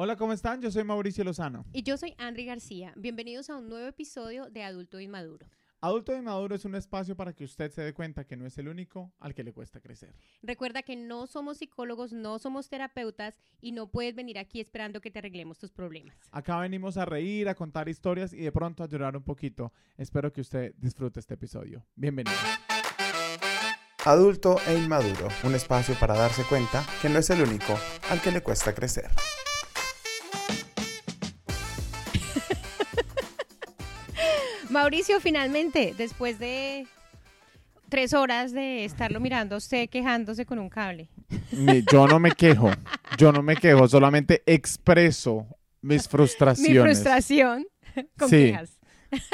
Hola, ¿cómo están? Yo soy Mauricio Lozano. Y yo soy Andri García. Bienvenidos a un nuevo episodio de Adulto Inmaduro. Adulto Inmaduro es un espacio para que usted se dé cuenta que no es el único al que le cuesta crecer. Recuerda que no somos psicólogos, no somos terapeutas y no puedes venir aquí esperando que te arreglemos tus problemas. Acá venimos a reír, a contar historias y de pronto a llorar un poquito. Espero que usted disfrute este episodio. Bienvenido. Adulto e Inmaduro, un espacio para darse cuenta que no es el único al que le cuesta crecer. Mauricio, finalmente, después de tres horas de estarlo mirando usted quejándose con un cable. Mi- Yo no me quejo, yo no me quejo, solamente expreso mis Mi frustraciones. frustración con Sí. quejas.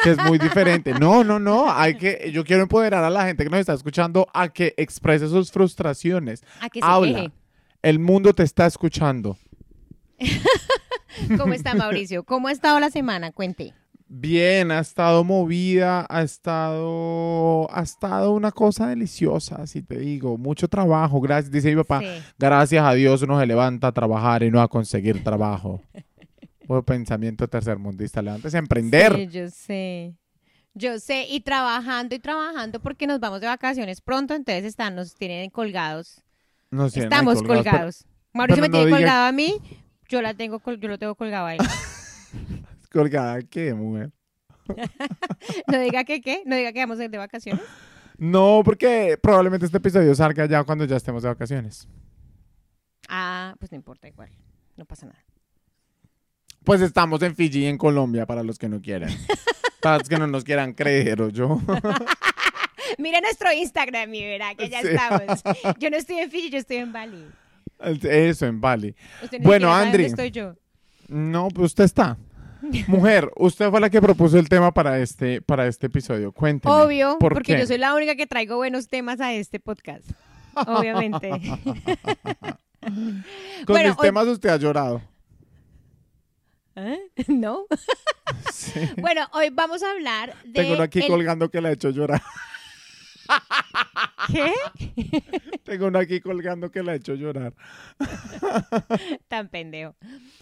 que es muy diferente. No, no, no, hay que yo quiero empoderar a la gente que nos está escuchando a que exprese sus frustraciones. A que se Habla. queje. El mundo te está escuchando. ¿Cómo está Mauricio? ¿Cómo ha estado la semana? Cuente. Bien, ha estado movida, ha estado, ha estado una cosa deliciosa, así te digo, mucho trabajo, gracias, dice mi papá, Sí. gracias a Dios uno se levanta a trabajar y no a conseguir trabajo. Por pensamiento tercermundista, levántese a emprender. Sí, yo sé. Yo sé, y trabajando y trabajando porque nos vamos de vacaciones pronto, entonces están, nos tienen colgados. No sé, no hay Estamos colgados, colgados. Mauricio pero me tiene diga- colgado a mí, yo la tengo yo lo tengo colgado ahí. pero- Colgada, ¿qué, mujer? no diga que qué, no diga que vamos a ir de vacaciones. No, porque probablemente este episodio salga ya cuando ya estemos de vacaciones. Ah, pues no importa igual, no pasa nada. Pues estamos en Fiji, en Colombia, para los que no quieran. para los que no nos quieran creer, o yo. Mira nuestro Instagram y verá que ya Sí. estamos. Yo no estoy en Fiji, yo estoy en Bali. Eso, en Bali. Usted ni Bueno, Andri. dónde estoy yo. No, pues usted está. Mujer, usted fue la que propuso el tema para este, para este episodio. Cuénteme. Obvio, ¿por porque qué? yo soy la única que traigo buenos temas a este podcast. Obviamente. Con bueno, mis hoy- temas usted ha llorado. ¿Eh? ¿No? Sí. Bueno, hoy vamos a hablar de. Tengo uno aquí el- colgando que le ha hecho llorar. ¿Qué? Tengo uno aquí colgando que le ha hecho llorar. Tan pendejo.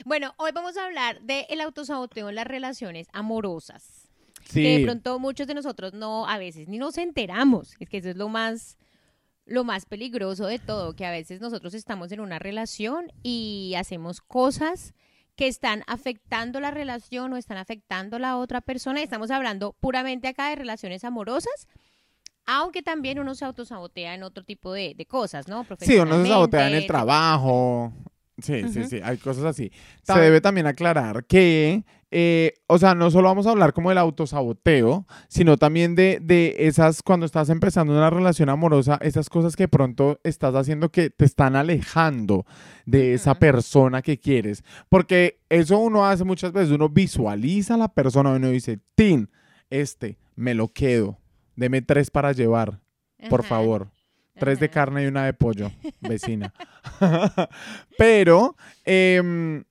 Bueno, hoy vamos a hablar del el autosaboteo en las relaciones amorosas. Que de Sí. pronto muchos de nosotros no, a veces ni nos enteramos. Es que eso es lo más, lo más peligroso de todo, que a veces nosotros estamos en una relación y hacemos cosas que están afectando la relación o están afectando a la otra persona. Estamos hablando puramente acá de relaciones amorosas, aunque también uno se autosabotea en otro tipo de, de cosas, ¿no? Sí, uno se sabotea en el trabajo. Sí, sí, sí, hay cosas así. Se debe también aclarar que, eh, o sea, no solo vamos a hablar como del autosaboteo, sino también de, de esas, cuando estás empezando una relación amorosa, esas cosas que pronto estás haciendo que te están alejando de esa persona que quieres. Porque eso uno hace muchas veces, uno visualiza a la persona y uno dice, Tin, este, me lo quedo, deme tres para llevar, por Ajá, favor. Tres de carne y una de pollo, vecina. Pero em,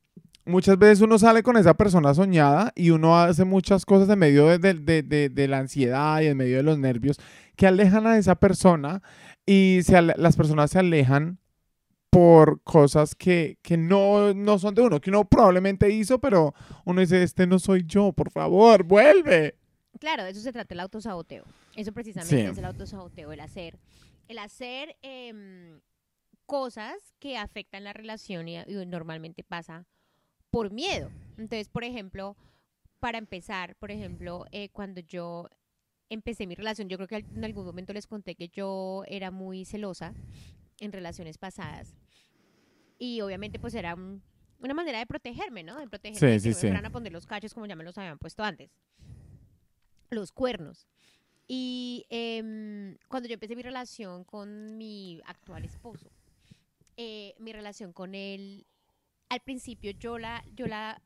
muchas veces uno sale con esa persona soñada y uno hace muchas cosas en medio de, de- de- de- de la ansiedad y en medio de los nervios que alejan a esa persona y se las personas se alejan por cosas que, que no, no son de uno, que uno probablemente hizo, pero uno dice, este no soy yo, por favor, vuelve. Claro, de eso se trata el autosaboteo. Eso precisamente Sí. es el autosaboteo, el hacer. El hacer em, cosas que afectan la relación y, y normalmente pasa por miedo. Entonces, por ejemplo, para empezar, por ejemplo, eh, cuando yo empecé mi relación, yo creo que en algún momento les conté que yo era muy celosa en relaciones pasadas. Y obviamente pues era un- una manera de protegerme, ¿no? De protegerme, Sí, de que sí, no me sí. fueran a poner los cachos como ya me los habían puesto antes. Los cuernos. Y em, cuando yo empecé mi relación con mi actual esposo, eh, mi relación con él, al principio yo la, yo la,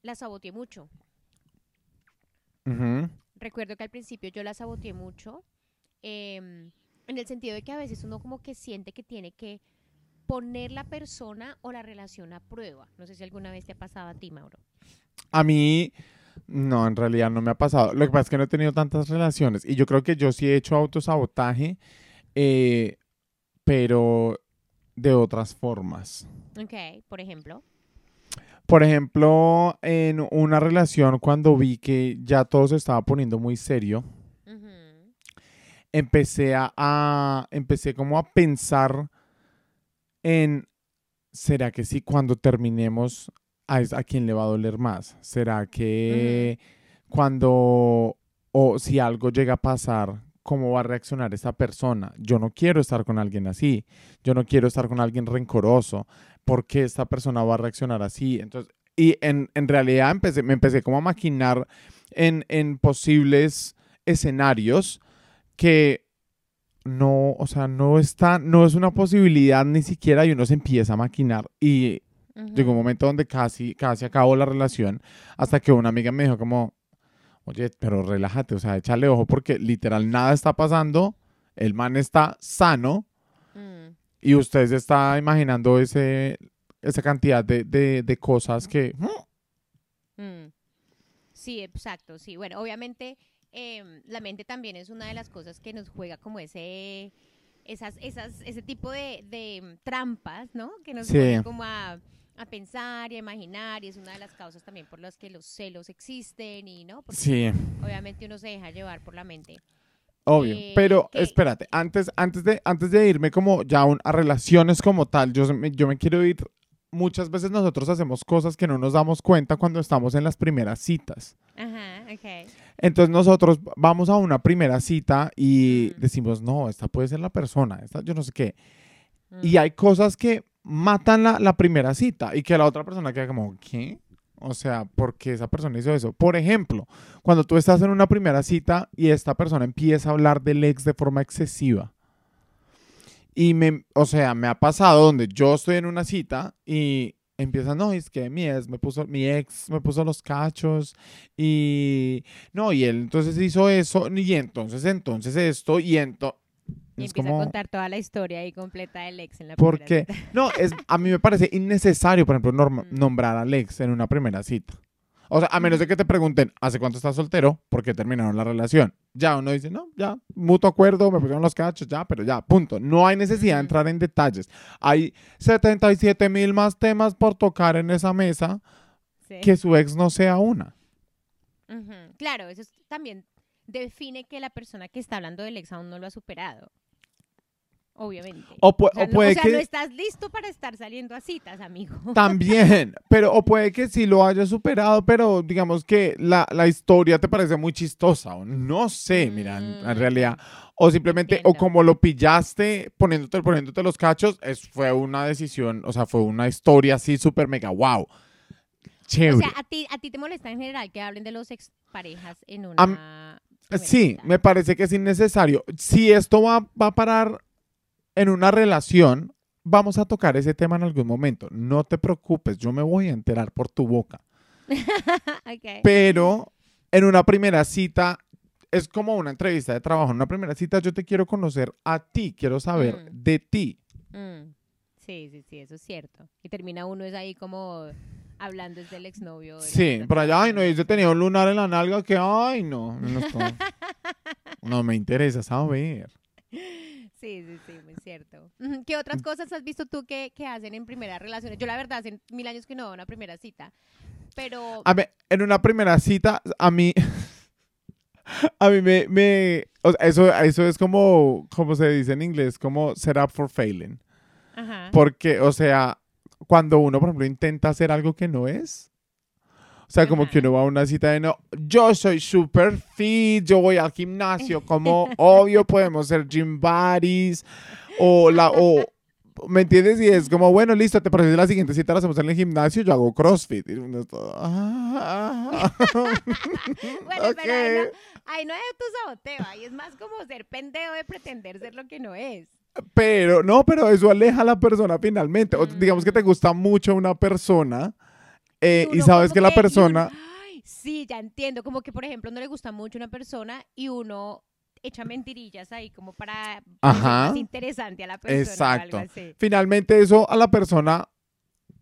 la saboteé mucho. Recuerdo que al principio yo la saboteé mucho, em, en el sentido de que a veces uno como que siente que tiene que poner la persona o la relación a prueba. No sé si alguna vez te ha pasado a ti, Mauro. A mí, no, en realidad no me ha pasado. Lo que pasa es que no he tenido tantas relaciones y yo creo que yo sí he hecho autosabotaje, eh, pero de otras formas. Ok, por ejemplo. Por ejemplo, en una relación cuando vi que ya todo se estaba poniendo muy serio, empecé a, a- empecé como a pensar en ¿será que sí cuando terminemos a, a quién le va a doler más? ¿Será que cuando o si algo llega a pasar, cómo va a reaccionar esa persona? Yo no quiero estar con alguien así. Yo no quiero estar con alguien rencoroso. ¿Por qué esta persona va a reaccionar así? Entonces, y en, en realidad empecé, me empecé como a maquinar en, en posibles escenarios que no, o sea, no está, no es una posibilidad ni siquiera y uno se empieza a maquinar y Llegó un momento donde casi, casi acabó la relación hasta que una amiga me dijo como, oye, pero relájate, o sea, échale ojo porque literal nada está pasando, el man está sano Mm. y usted se está imaginando ese, esa cantidad de, de- de cosas que... Mm. Sí, exacto, sí. Bueno, obviamente em, la mente también es una de las cosas que nos juega como ese, esas, esas, ese tipo de, de, em, trampas, ¿no? Que nos Sí. como a, a pensar y a imaginar y es una de las causas también por las que los celos existen y, ¿no? Porque Sí, obviamente uno se deja llevar por la mente. obvio. Eh, Pero ¿qué? espérate, antes, antes, de, antes de irme como ya a un- a relaciones como tal, yo, me- yo me quiero ir... Muchas veces nosotros hacemos cosas que no nos damos cuenta cuando estamos en las primeras citas. Ajá, ok. Entonces nosotros vamos a una primera cita y Mm. decimos, no, esta puede ser la persona, esta yo no sé qué. Y Mm. hay cosas que matan la, la primera cita y que la otra persona queda como, ¿qué? O sea, ¿por qué esa persona hizo eso? Por ejemplo, cuando tú estás en una primera cita y esta persona empieza a hablar del ex de forma excesiva. Y me, o sea, me ha pasado donde yo estoy en una cita y empieza, no, es que mi ex me puso, mi ex me puso los cachos y no, y él entonces hizo eso y entonces, entonces esto y entonces... Y empieza a contar toda la historia ahí completa del ex en la porque primera cita. no es a mí me parece innecesario por ejemplo norm- nombrar al ex en una primera cita. O sea a menos de que te pregunten hace cuánto estás soltero porque terminaron la relación ya uno dice no ya mutuo acuerdo me pusieron los cachos ya pero ya punto no hay necesidad de entrar en detalles. Hay 77 mil más temas por tocar en esa mesa Sí. que su ex no sea una. Claro, eso es- también define que la persona que está hablando del ex aún no lo ha superado. Obviamente. o, pu- O sea, o no- puede o sea, que no estás listo para estar saliendo a citas, amigo. También, pero o puede que sí lo haya superado, pero digamos que la, la historia te parece muy chistosa, o no sé, mira, en, en Mm, realidad, o simplemente, o como lo pillaste poniéndote, poniéndote los cachos, es, fue una decisión, o sea, fue una historia así súper mega wow. O Chévere. sea, a ti, a ti te molesta en general que hablen de los exparejas en una. Am- sí, me parece que es innecesario. Si esto va, va a parar en una relación, vamos a tocar ese tema en algún momento. No te preocupes, yo me voy a enterar por tu boca. Ok. Pero en una primera cita es como una entrevista de trabajo. En una primera cita yo te quiero conocer a ti, quiero saber Mm. de ti. Mm, Sí, sí, sí, eso es cierto. Y termina uno es ahí como hablando desde el exnovio. Sí, por allá, ay, no, yo tenía un lunar en la nalga que, ay, no, no, me interesa saber. Sí, sí, sí, muy cierto. ¿Qué otras cosas has visto tú que, que hacen en primeras relaciones? Yo la verdad hace mil años que no veo una primera cita, pero... A ver, en una primera cita, a mí, a mí me, me o sea, eso, eso es como, como se dice en inglés, como set up for failing. Ajá. Porque, o sea, cuando uno, por ejemplo, intenta hacer algo que no es, o sea, como que uno va a una cita de no, yo soy super fit, yo voy al gimnasio, como obvio podemos ser gym buddies, o la, o, ¿me entiendes? Y es como, bueno, listo, te parece la siguiente cita la hacemos en el gimnasio, yo hago CrossFit. Y uno está, "Ah". Bueno, Ok. pero ahí no, ahí no es tu saboteo, ahí es más como ser pendejo de pretender ser lo que no es. Pero, no, pero eso aleja a la persona finalmente. O digamos que te Mm. gusta mucho una persona eh, y sabes que la uno- persona... ay, sí, ya entiendo, como que por ejemplo no le gusta mucho una persona y uno echa mentirillas ahí como para Ajá. más interesante a la persona. Exacto. algo así. finalmente eso a la persona,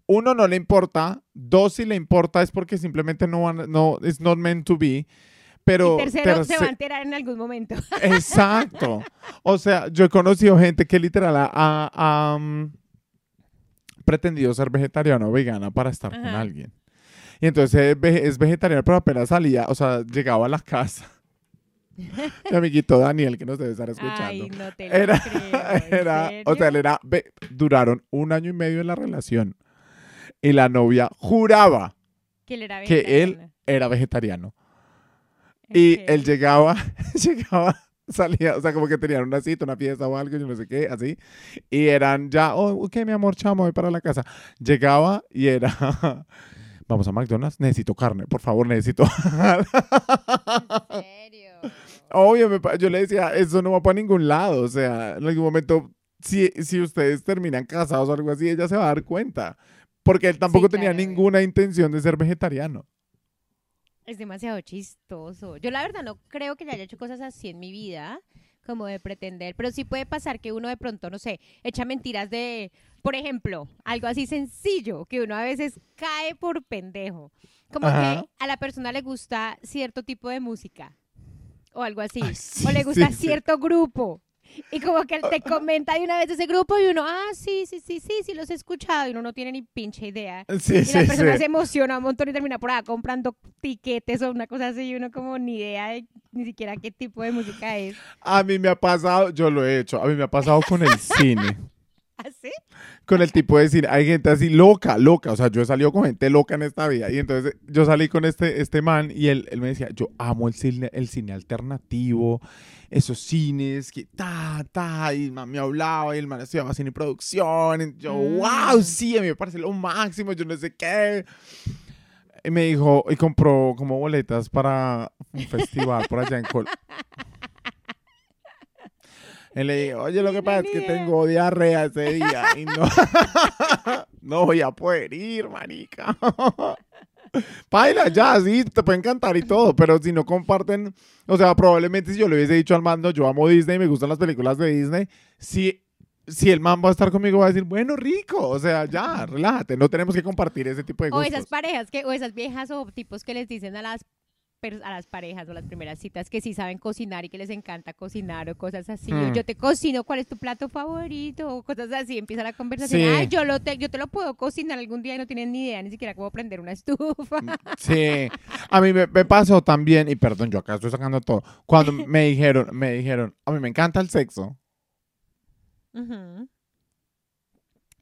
uno, no le importa, dos, si le importa es porque simplemente no, van- no, it's not meant to be. Pero, y tercero se va a enterar en algún momento. exacto. O sea, yo he conocido gente que literal ha, ha- ha, mm, pretendido ser vegetariano o vegana para estar con Ajá. alguien. Y entonces es, ve- es vegetariano, pero apenas salía, o sea, llegaba a la casa. Mi amiguito Daniel, que nos debe estar escuchando. Ay, no te lo era, creo, ¿en era, o sea, él era, duraron un año y medio en la relación. Y la novia juraba que él era que él vegetariano. era vegetariano. Y él llegaba, llegaba, salía, o sea, como que tenían una cita, una fiesta o algo, yo no sé qué, así. Y eran ya, oh, ok, mi amor, chamo, voy para la casa. Llegaba y era, vamos a McDonald's, necesito carne, por favor, necesito. ¿En serio? Obvio, yo le decía, eso no va para ningún lado. O sea, en algún momento, si, si ustedes terminan casados o algo así, ella se va a dar cuenta. Porque él tampoco Sí, tenía claro. ninguna intención de ser vegetariano. Es demasiado chistoso. Yo la verdad no creo que ya haya hecho cosas así en mi vida, como de pretender, pero sí puede pasar que uno de pronto, no sé, echa mentiras de, por ejemplo, algo así sencillo, que uno a veces cae por pendejo. Como Ajá. que a la persona le gusta cierto tipo de música o algo así, Ay, sí, o le gusta sí, sí. cierto grupo. Y como que él te comenta de una vez ese grupo y uno, ah, sí, sí, sí, sí, sí, los he escuchado y uno no tiene ni pinche idea. Sí, Y sí, la persona sí. se emociona un montón y termina por acá comprando tiquetes o una cosa así y uno como ni idea de ni siquiera qué tipo de música es. A mí me ha pasado, yo lo he hecho, a mí me ha pasado con el cine. ¿Así? Con el tipo de cine. Hay gente así loca, loca. O sea, yo he salido con gente loca en esta vida. Y entonces yo salí con este, este man y él, él me decía, yo amo el cine, el cine alternativo, esos cines que ta, ta. Y el man me hablaba y el man estudiaba cine y producción. Y yo, Mm. wow, sí, a mí me parece lo máximo, yo no sé qué. Y me dijo, y compró como boletas para un festival por allá en Col. Y le dije, oye, lo que pasa es que tengo diarrea ese día y no, no voy a poder ir, marica. Paila, ya, sí, te pueden cantar y todo, pero si no comparten, o sea, probablemente si yo le hubiese dicho al mando, yo amo Disney, me gustan las películas de Disney, si, si el man va a estar conmigo, va a decir, bueno, rico, o sea, ya, relájate, no tenemos que compartir ese tipo de O gustos. esas parejas que o esas viejas o tipos que les dicen a las a las parejas o las primeras citas que sí saben cocinar y que les encanta cocinar o cosas así. Hmm. Yo te cocino, ¿cuál es tu plato favorito? O cosas así. Empieza la conversación. Sí. Ay, yo, lo te, yo te lo puedo cocinar algún día y no tienen ni idea ni siquiera cómo prender una estufa. Sí, a mí me, me pasó también, y perdón, yo acá estoy sacando todo, cuando me dijeron, me dijeron, a mí me encanta el sexo.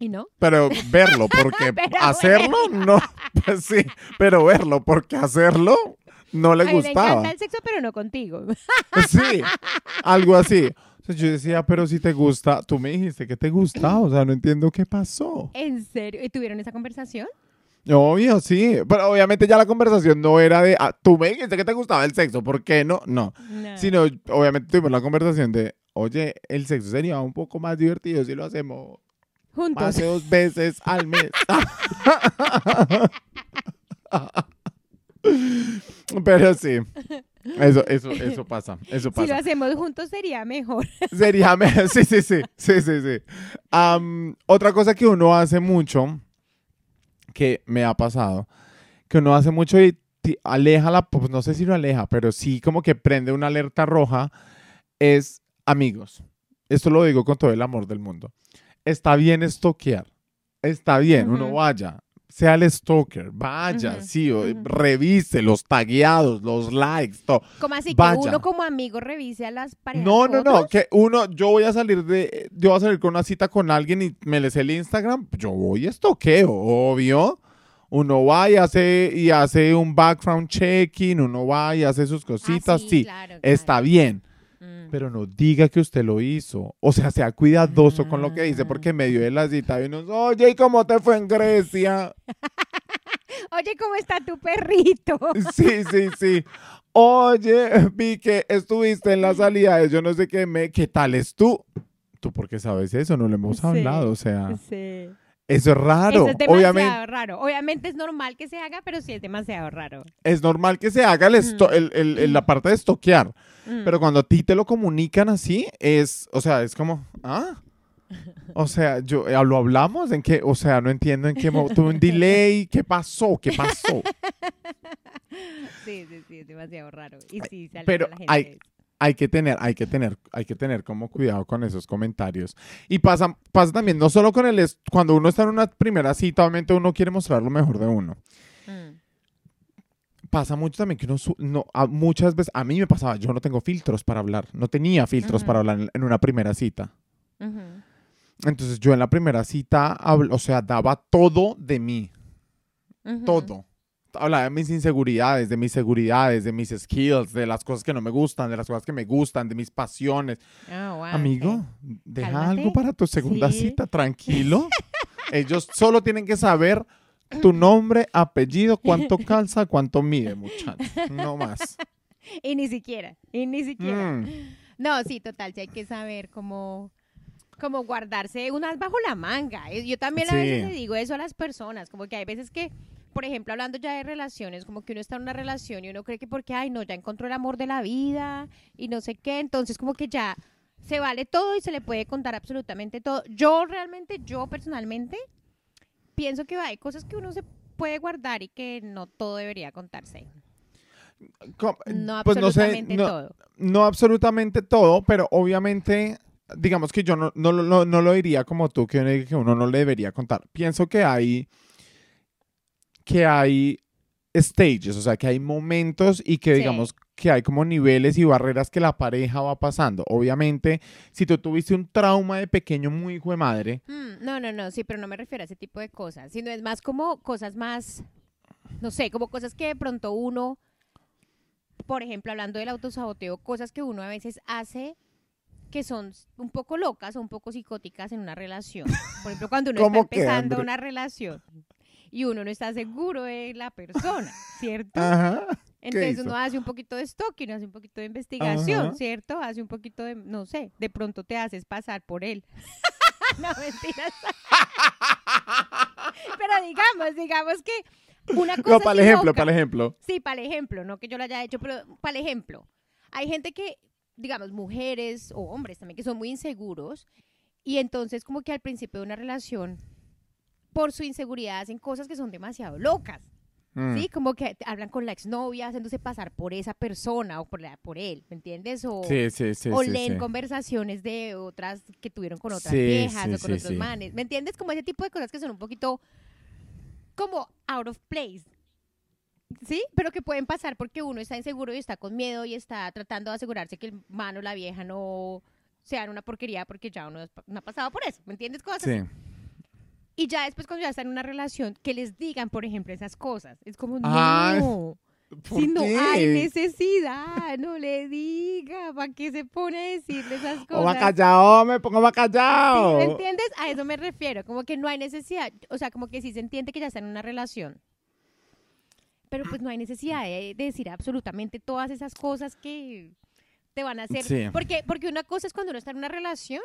¿Y no? pero verlo, porque Pero hacerlo, no, pues sí, pero verlo, porque hacerlo no le gustaba. encanta el sexo, pero no contigo. Sí, algo así. Yo decía, pero si te gusta, tú me dijiste que te gustaba, o sea, no entiendo qué pasó. ¿En serio? ¿Y tuvieron esa conversación? Obvio, sí, pero obviamente ya la conversación no era de, ah, tú me dijiste que te gustaba el sexo, ¿por qué no? No, No. sino obviamente tuvimos la conversación de, oye, el sexo sería un poco más divertido si lo hacemos más Juntos. de dos veces al mes. Pero sí, eso, eso, eso pasa, eso Si lo pasa. hacemos juntos sería mejor. Sería, me- sí, sí, sí, sí, sí, sí. Am, otra cosa que uno hace mucho, que me ha pasado, que uno hace mucho y aleja la, pues no sé si lo aleja, pero sí como que prende una alerta roja, es amigos. Esto lo digo con todo el amor del mundo. Está bien estoquear. Está bien, uno vaya. Sea el stalker, vaya, Ujú, sí, o- ujú. revise los tagueados, los likes, todo. Como así Vaya. que uno como amigo revise a las parejas. No, no, no, que uno, yo voy a salir de, yo voy a salir con una cita con alguien y me le sé el Instagram, yo voy a estoqueo, obvio. Uno va y hace, y hace un background checking, uno va y hace sus Ah, cositas, sí, claro, está bien. Pero no diga que usted lo hizo. O sea, sea cuidadoso con lo que dice, Ah. porque en medio de la cita uno, oye, ¿y cómo te fue en Grecia? Oye, ¿cómo está tu perrito? Sí, sí, sí. Oye, vi que estuviste en la salida de yo no sé qué, me, ¿qué tal es tú? ¿Tú por qué sabes eso? No lo hemos Sí. hablado, o sea, Sí. Eso es raro. Eso es demasiado Obviamente raro. Obviamente es normal que se haga, pero sí es demasiado raro. es normal que se haga el esto- el- el- el- la parte de estoquear, Mm. pero cuando a ti te lo comunican así, es, o sea, es como, ¿ah? O sea, yo, eh, ¿lo hablamos? ¿En qué? O sea, no entiendo en qué tuve un delay, ¿qué pasó? ¿Qué pasó? Sí, sí, sí, es demasiado raro. Y sí, sale Pero la gente hay-. Hay que tener, hay que tener, hay que tener como cuidado con esos comentarios. Y pasa, pasa también, no solo con el, cuando uno está en una primera cita, obviamente uno quiere mostrar lo mejor de uno. Mm. Pasa mucho también que uno, no, a- muchas veces, a mí me pasaba, yo no tengo filtros para hablar, no tenía filtros para hablar en, en una primera cita. Entonces yo en la primera cita, o sea, daba todo de mí, todo. Hablaba de mis inseguridades, de mis seguridades, de mis skills, de las cosas que no me gustan, de las cosas que me gustan, de mis pasiones. Ah, wow, Amigo, deja Cálmate. algo para tu segunda Sí. cita, tranquilo. Ellos solo tienen que saber tu nombre, apellido, cuánto calza, cuánto mide, muchacho. No más. Y ni siquiera, y ni siquiera. Mm, No, sí, total, sí hay que saber cómo, cómo guardarse unas bajo la manga. Eh, Yo también a veces le digo eso a las personas, como que hay veces que, por ejemplo, hablando ya de relaciones, como que uno está en una relación y uno cree que porque, ay, no, ya encontró el amor de la vida y no sé qué, entonces como que ya se vale todo y se le puede contar absolutamente todo. Yo realmente, yo personalmente, pienso que hay cosas que uno se puede guardar y que no todo debería contarse. No pues no sé, absolutamente no, todo. no absolutamente todo, pero obviamente, digamos que yo no, no, lo- no, no lo diría como tú, que uno, que uno no le debería contar. Pienso que hay, que hay stages, o sea, que hay momentos y que Sí. digamos que hay como niveles y barreras que la pareja va pasando. Obviamente, si tú tuviste un trauma de pequeño muy hijo de madre, Mm, no, no, no, sí, pero no me refiero a ese tipo de cosas, sino es más como cosas más, no sé, como cosas que de pronto uno, por ejemplo, hablando del autosaboteo, cosas que uno a veces hace que son un poco locas o un poco psicóticas en una relación. Por ejemplo, cuando uno está ¿Cómo que, empezando una relación y uno no está seguro de la persona, ¿cierto? ajá, Entonces uno hace un poquito de stalking, hace un poquito de investigación, Ajá. ¿cierto? Hace un poquito de, no sé, de pronto te haces pasar por él. no, mentiras. Pero digamos, digamos que una cosa no, para el ejemplo, para el ejemplo. Sí, para el ejemplo, no que yo lo haya hecho, pero para el ejemplo. Hay gente que, digamos, mujeres o hombres también, que son muy inseguros y entonces como que al principio de una relación, por su inseguridad, hacen cosas que son demasiado locas. Mm. Sí, como que hablan con la exnovia haciéndose pasar por esa persona o por, la, por él, ¿me entiendes? O, Sí, sí, sí. o sí, leen sí. conversaciones de otras que tuvieron con otras Sí, viejas sí, o con sí, otros sí. manes, ¿me entiendes? Como ese tipo de cosas que son un poquito como out of place. ¿Sí? Pero que pueden pasar porque uno está inseguro y está con miedo y está tratando de asegurarse que el man o la vieja no sean una porquería porque ya uno no ha pasado por eso, ¿me entiendes? Cosas así. Sí. Y ya después cuando ya están en una relación, que les digan, por ejemplo, esas cosas. Es como, Ay, no, ¿Por si no hay necesidad, no le diga, ¿para qué se pone a decirle esas O va cosas? callado, me pongo ¿Sí, callado. ¿Me entiendes? A eso me refiero, como que no hay necesidad, o sea, como que sí se entiende que ya están en una relación. Pero pues no hay necesidad de, de decir absolutamente todas esas cosas que te van a hacer. Sí. Porque, porque una cosa es cuando uno está en una relación,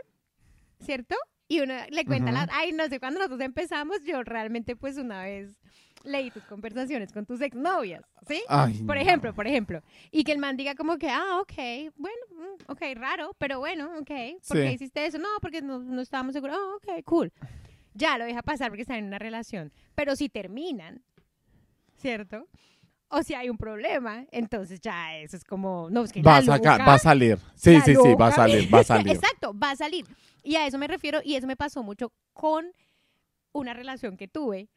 ¿cierto? Y uno le cuenta Ujú. las, ay, no sé, cuando nosotros empezamos, yo realmente pues una vez leí tus conversaciones con tus exnovias, ¿sí? Ay, Por no. ejemplo, por ejemplo. Y que el man diga como que, ah, ok, bueno, mm, ok, raro, pero bueno, ok. ¿Por qué Sí. hiciste eso? No, porque no, no estábamos seguros. Ah, ok, cool. Ya lo deja pasar porque están en una relación. Pero si terminan, ¿cierto? O si hay un problema, entonces ya eso es como, no, es que Va la a sacar, loca- va a salir. Sí, sí, sí, va a loca- salir, va a salir. Exacto, va a salir. Y a eso me refiero, y eso me pasó mucho con una relación que tuve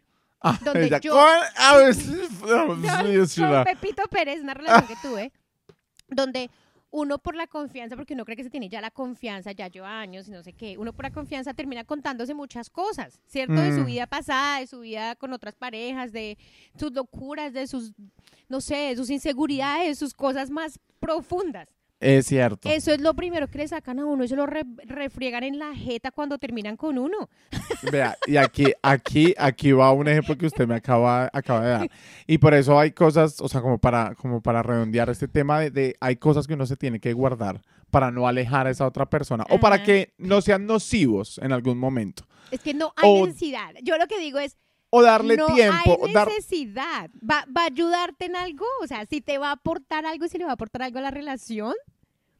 Ah, donde ella, yo- ¿cuál? A ver, sí, con, con Pepito Pérez, una relación que tuve, donde uno por la confianza, porque uno cree que se tiene ya la confianza, ya lleva años y no sé qué, uno por la confianza termina contándose muchas cosas, ¿cierto? De su Mm. vida pasada, de su vida con otras parejas, de sus locuras, de sus, no sé, de sus inseguridades, sus cosas más profundas. Es cierto. Eso es lo primero que le sacan a uno se lo re- refriegan en la jeta cuando terminan con uno. Vea, y aquí, aquí, aquí va un ejemplo que usted me acaba, acaba de dar. Y por eso hay cosas, o sea, como para, como para redondear este tema de, de hay cosas que uno se tiene que guardar para no alejar a esa otra persona o para Ajá. que no sean nocivos en algún momento. Es que no hay O- necesidad. Yo lo que digo es, O darle no tiempo. hay dar- necesidad. ¿Va, ¿Va a ayudarte en algo? O sea, si te va a aportar algo, si le va a aportar algo a la relación.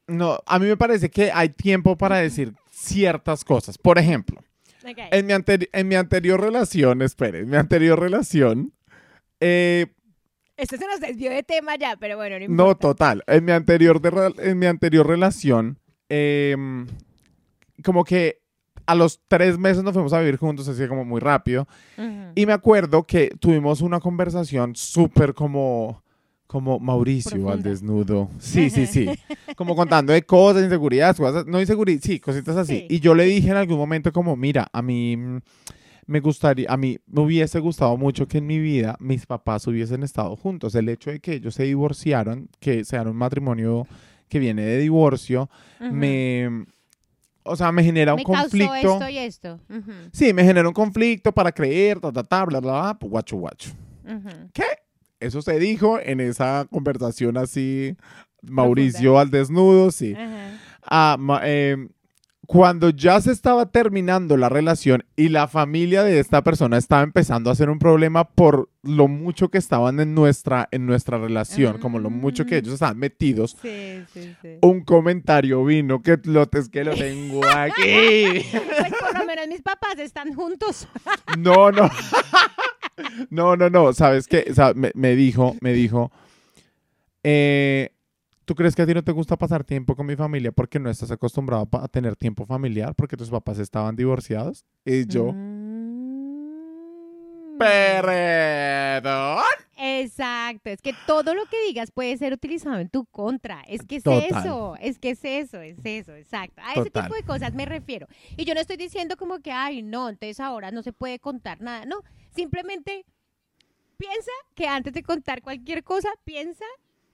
no, a mí me parece que hay tiempo para decir ciertas cosas. Por ejemplo. En mi, en mi anterior relación, espere, en mi anterior relación, eh, Esto se nos desvió de tema ya, pero bueno, no importa. No, total. En mi anterior, de en mi anterior relación, em, como que a los tres meses nos fuimos a vivir juntos, así como muy rápido. Y me acuerdo que tuvimos una conversación súper como, como Mauricio al desnudo. Sí, sí, sí. Como contando de cosas, inseguridades, cosas, no inseguridades, sí, cositas así. Sí. Y yo le dije en algún momento como, mira, a mí me gustaría, a mí me hubiese gustado mucho que en mi vida mis papás hubiesen estado juntos. El hecho de que ellos se divorciaron, que sean un matrimonio que viene de divorcio, me... O sea, me genera un Me conflicto. esto y esto. Sí, me genera un conflicto para creer, ta, ta, ta, bla, bla, bla, pues, guacho, guacho. ujú. Eso se dijo en esa conversación así, Mauricio al desnudo, sí. Ah, ma- eh, cuando ya se estaba terminando la relación y la familia de esta persona estaba empezando a hacer un problema por lo mucho que estaban en nuestra, en nuestra relación, como lo mucho que ellos estaban metidos, Sí, sí, sí. un comentario vino que lo, es que lo tengo aquí. Pues por lo menos mis papás están juntos. No, no. No, no, no. ¿Sabes qué? O sea, me, me dijo, me dijo, eh, ¿tú crees que a ti no te gusta pasar tiempo con mi familia porque no estás acostumbrado a tener tiempo familiar porque tus papás estaban divorciados? Y yo, Mm. perdón. Exacto, es que todo lo que digas puede ser utilizado en tu contra. Es que es Total. eso, es que es eso, es eso, exacto. A ese tipo de cosas me refiero. Y yo no estoy diciendo como que, ay, no, entonces ahora no se puede contar nada. No, simplemente piensa que antes de contar cualquier cosa, piensa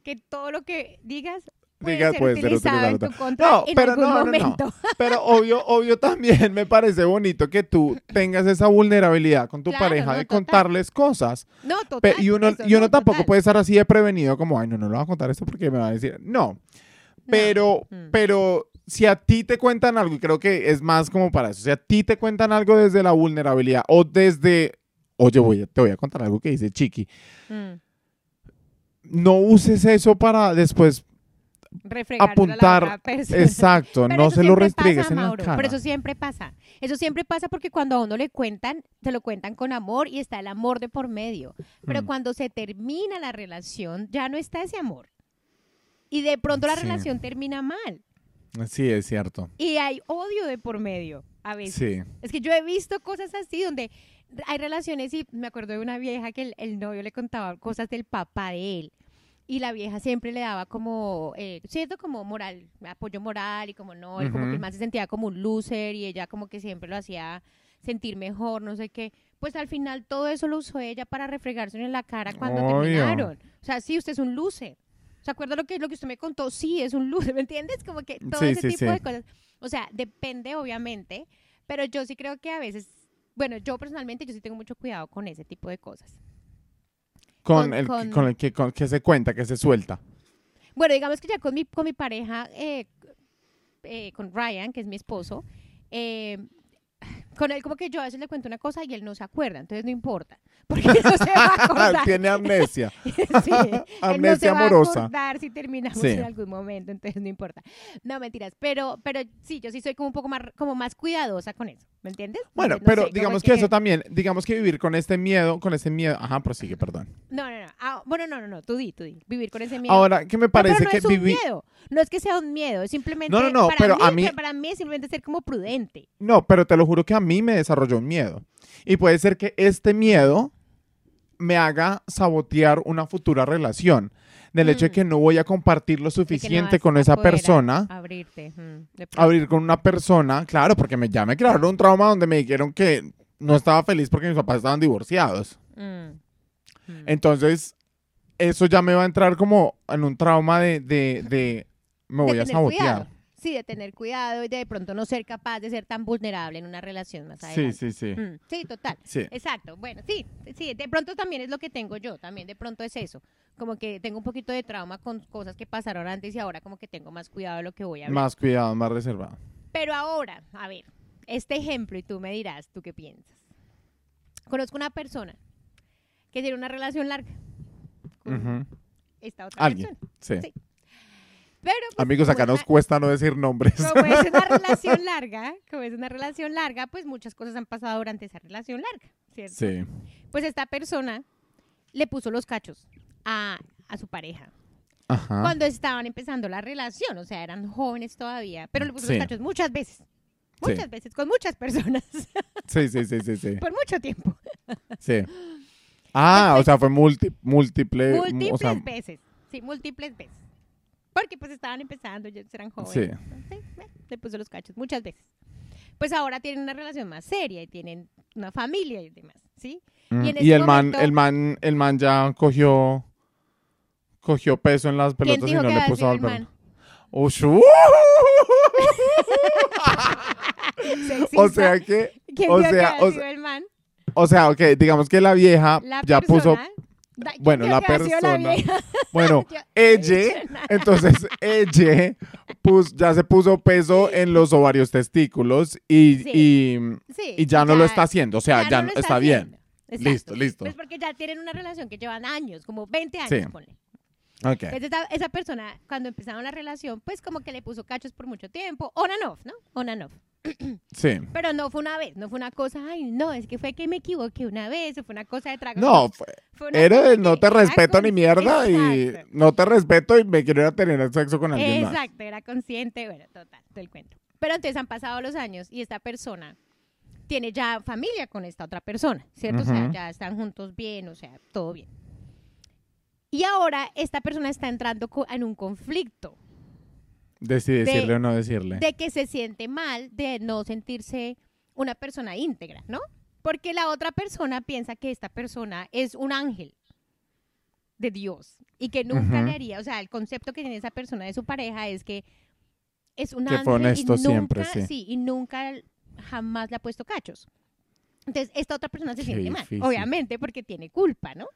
que todo lo que digas puede ser puede ser utilizado en utilizado. tu contra No, en pero algún no, no, no. momento. Pero obvio, obvio también me parece bonito que tú tengas esa vulnerabilidad con tu Claro, pareja no, de total. contarles cosas. No, total. y uno, eso y uno no, tampoco total. puede estar así de prevenido como, ay, no, no le voy a contar esto porque me va a decir. No, pero, Mm. pero si a ti te cuentan algo, y creo que es más como para eso, si a ti te cuentan algo desde la vulnerabilidad o desde, oye, voy te voy a contar algo que dice Chiqui, Mm. No uses eso para después, Refregárselo a la apuntar, exacto, Pero no se lo pasa, en la Mauro, cara. Pero eso siempre pasa. Eso siempre pasa porque cuando a uno le cuentan, se lo cuentan con amor y está el amor de por medio. Pero Mm. cuando se termina la relación, ya no está ese amor. Y de pronto la Sí. relación termina mal. Sí, es cierto. Y hay odio de por medio a veces. Sí. Es que yo he visto cosas así donde hay relaciones y me acuerdo de una vieja que el, el novio le contaba cosas del papá de él. Y la vieja siempre le daba como, eh, cierto, como moral, apoyo moral y como no, él como que el man se sentía como un loser y ella como que siempre lo hacía sentir mejor, no sé qué. Pues al final todo eso lo usó ella para refregarse en la cara cuando Obvio. terminaron. O sea, sí, usted es un loser. ¿Se acuerda lo que, lo que usted me contó? Sí, es un loser, ¿me entiendes? Como que todo Sí, ese sí, tipo sí. de cosas. O sea, depende obviamente, pero yo sí creo que a veces, bueno, yo personalmente yo sí tengo mucho cuidado con ese tipo de cosas. Con, Con- el, con- con el que, con- que se cuenta, que se suelta. Bueno, digamos que ya con mi, con mi pareja, eh, eh, con Ryan, que es mi esposo, eh, con él como que yo a veces le cuento una cosa y él no se acuerda, entonces no importa, porque no se va a acordar. Tiene amnesia. Sí, él no se Amnesia va a amorosa. acordar si terminamos Sí. en algún momento, entonces no importa. No, mentiras, pero, pero sí, yo sí soy como un poco más, como más cuidadosa con eso, ¿me entiendes? Bueno, No pero sé, digamos que eso también, digamos que vivir con este miedo, con ese miedo, ajá, prosigue, perdón. No, no, no. Ah, bueno, no, no, no, tú di, tú di. Vivir con ese miedo. Ahora, que me No, pero parece no que es un vivir, miedo. No es que sea un miedo, es simplemente. No, no, no, para pero mí, a mí- Para mí es simplemente ser como prudente. no, pero te lo juro que a mí me desarrolló un miedo. Y puede ser que este miedo me haga sabotear una futura relación. Del hecho de Mm. que no voy a compartir lo no suficiente vas con esa a- persona. Abrirte. mm, abrir con una persona, claro, porque me, ya me crearon un trauma donde me dijeron que no estaba feliz porque mis papás estaban divorciados. Mm, mm. Entonces, eso ya me va a entrar como en un trauma de, de, de me De voy a tener sabotear. cuidado. Sí, de tener cuidado y de, de pronto no ser capaz de ser tan vulnerable en una relación más Sí, adelante. sí, sí. Mm, sí, total. Sí. Exacto. Bueno, sí, sí, de pronto también es lo que tengo yo, también de pronto es eso. Como que tengo un poquito de trauma con cosas que pasaron antes y ahora como que tengo más cuidado de lo que voy a hablar. Más cuidado, más reservado. Pero ahora, a ver, este ejemplo y tú me dirás, ¿tú qué piensas? Conozco una persona que tiene una relación larga con Ujú. esta otra Alguien. persona. Sí. Sí. Pero pues, Amigos, acá nos es cuesta no decir nombres. como es una relación larga, como es una relación larga, pues muchas cosas han pasado durante esa relación larga, ¿cierto? Sí. Pues esta persona le puso los cachos a, a su pareja. Ajá. Cuando estaban empezando la relación, o sea, eran jóvenes todavía, pero le puso Sí. los cachos muchas veces. Muchas veces, con muchas personas, Sí, sí, sí, sí, sí. por mucho tiempo. sí. Ah, o sea, fue multi, múltiple. múltiples o sea, veces. Sí, múltiples veces. Porque pues estaban empezando, ya eran jóvenes. Sí. Entonces, eh, le puso los cachos muchas veces. Pues ahora tienen una relación más seria y tienen una familia y demás, ¿sí? mm, y en y ese el man, momento- el man, el man ya cogió, cogió peso en las ¿Quién pelotas y no le puso al man? O sea que, ¿Quién o sea, o sea, el man? O sea, ok, digamos que la vieja La ya puso, persona. Da- ¿quién bueno, la persona, bueno, Yo- ella, entonces ella pus- ya se puso peso en los ovarios testículos y, Sí. y, Sí, y ya no lo está haciendo, o sea, ya, no está, bien. Exacto. Listo, listo. Pues porque ya tienen una relación que llevan años, como 20 años, Sí. ponle. Ok. Entonces, esa, esa persona, cuando empezaron la relación, pues como que le puso cachos por mucho tiempo, on and off, ¿no? On and off. Sí. Pero no fue una vez, no fue una cosa, ay, no, es que fue que me equivoqué una vez, o fue una cosa de trago. No, fue- fue una era de no te respeto ni mierda y Exacto. no te respeto y me quiero ir a tener sexo con alguien más. Exacto, era consciente, bueno, total, del cuento. Pero entonces han pasado los años y esta persona tiene ya familia con esta otra persona, ¿cierto? O sea, ya están juntos bien, o sea, todo bien. Y ahora esta persona está entrando en un conflicto De si decirle o no decirle. de que se siente mal de no sentirse una persona íntegra, ¿no? Porque la otra persona piensa que esta persona es un ángel de Dios y que nunca Ujú. le haría, o sea, el concepto que tiene esa persona de su pareja es que es un Que ángel fue honesto y siempre, nunca, sí. y nunca jamás le ha puesto cachos. Entonces, esta otra persona se Qué siente mal, difícil. obviamente, porque tiene culpa, ¿no?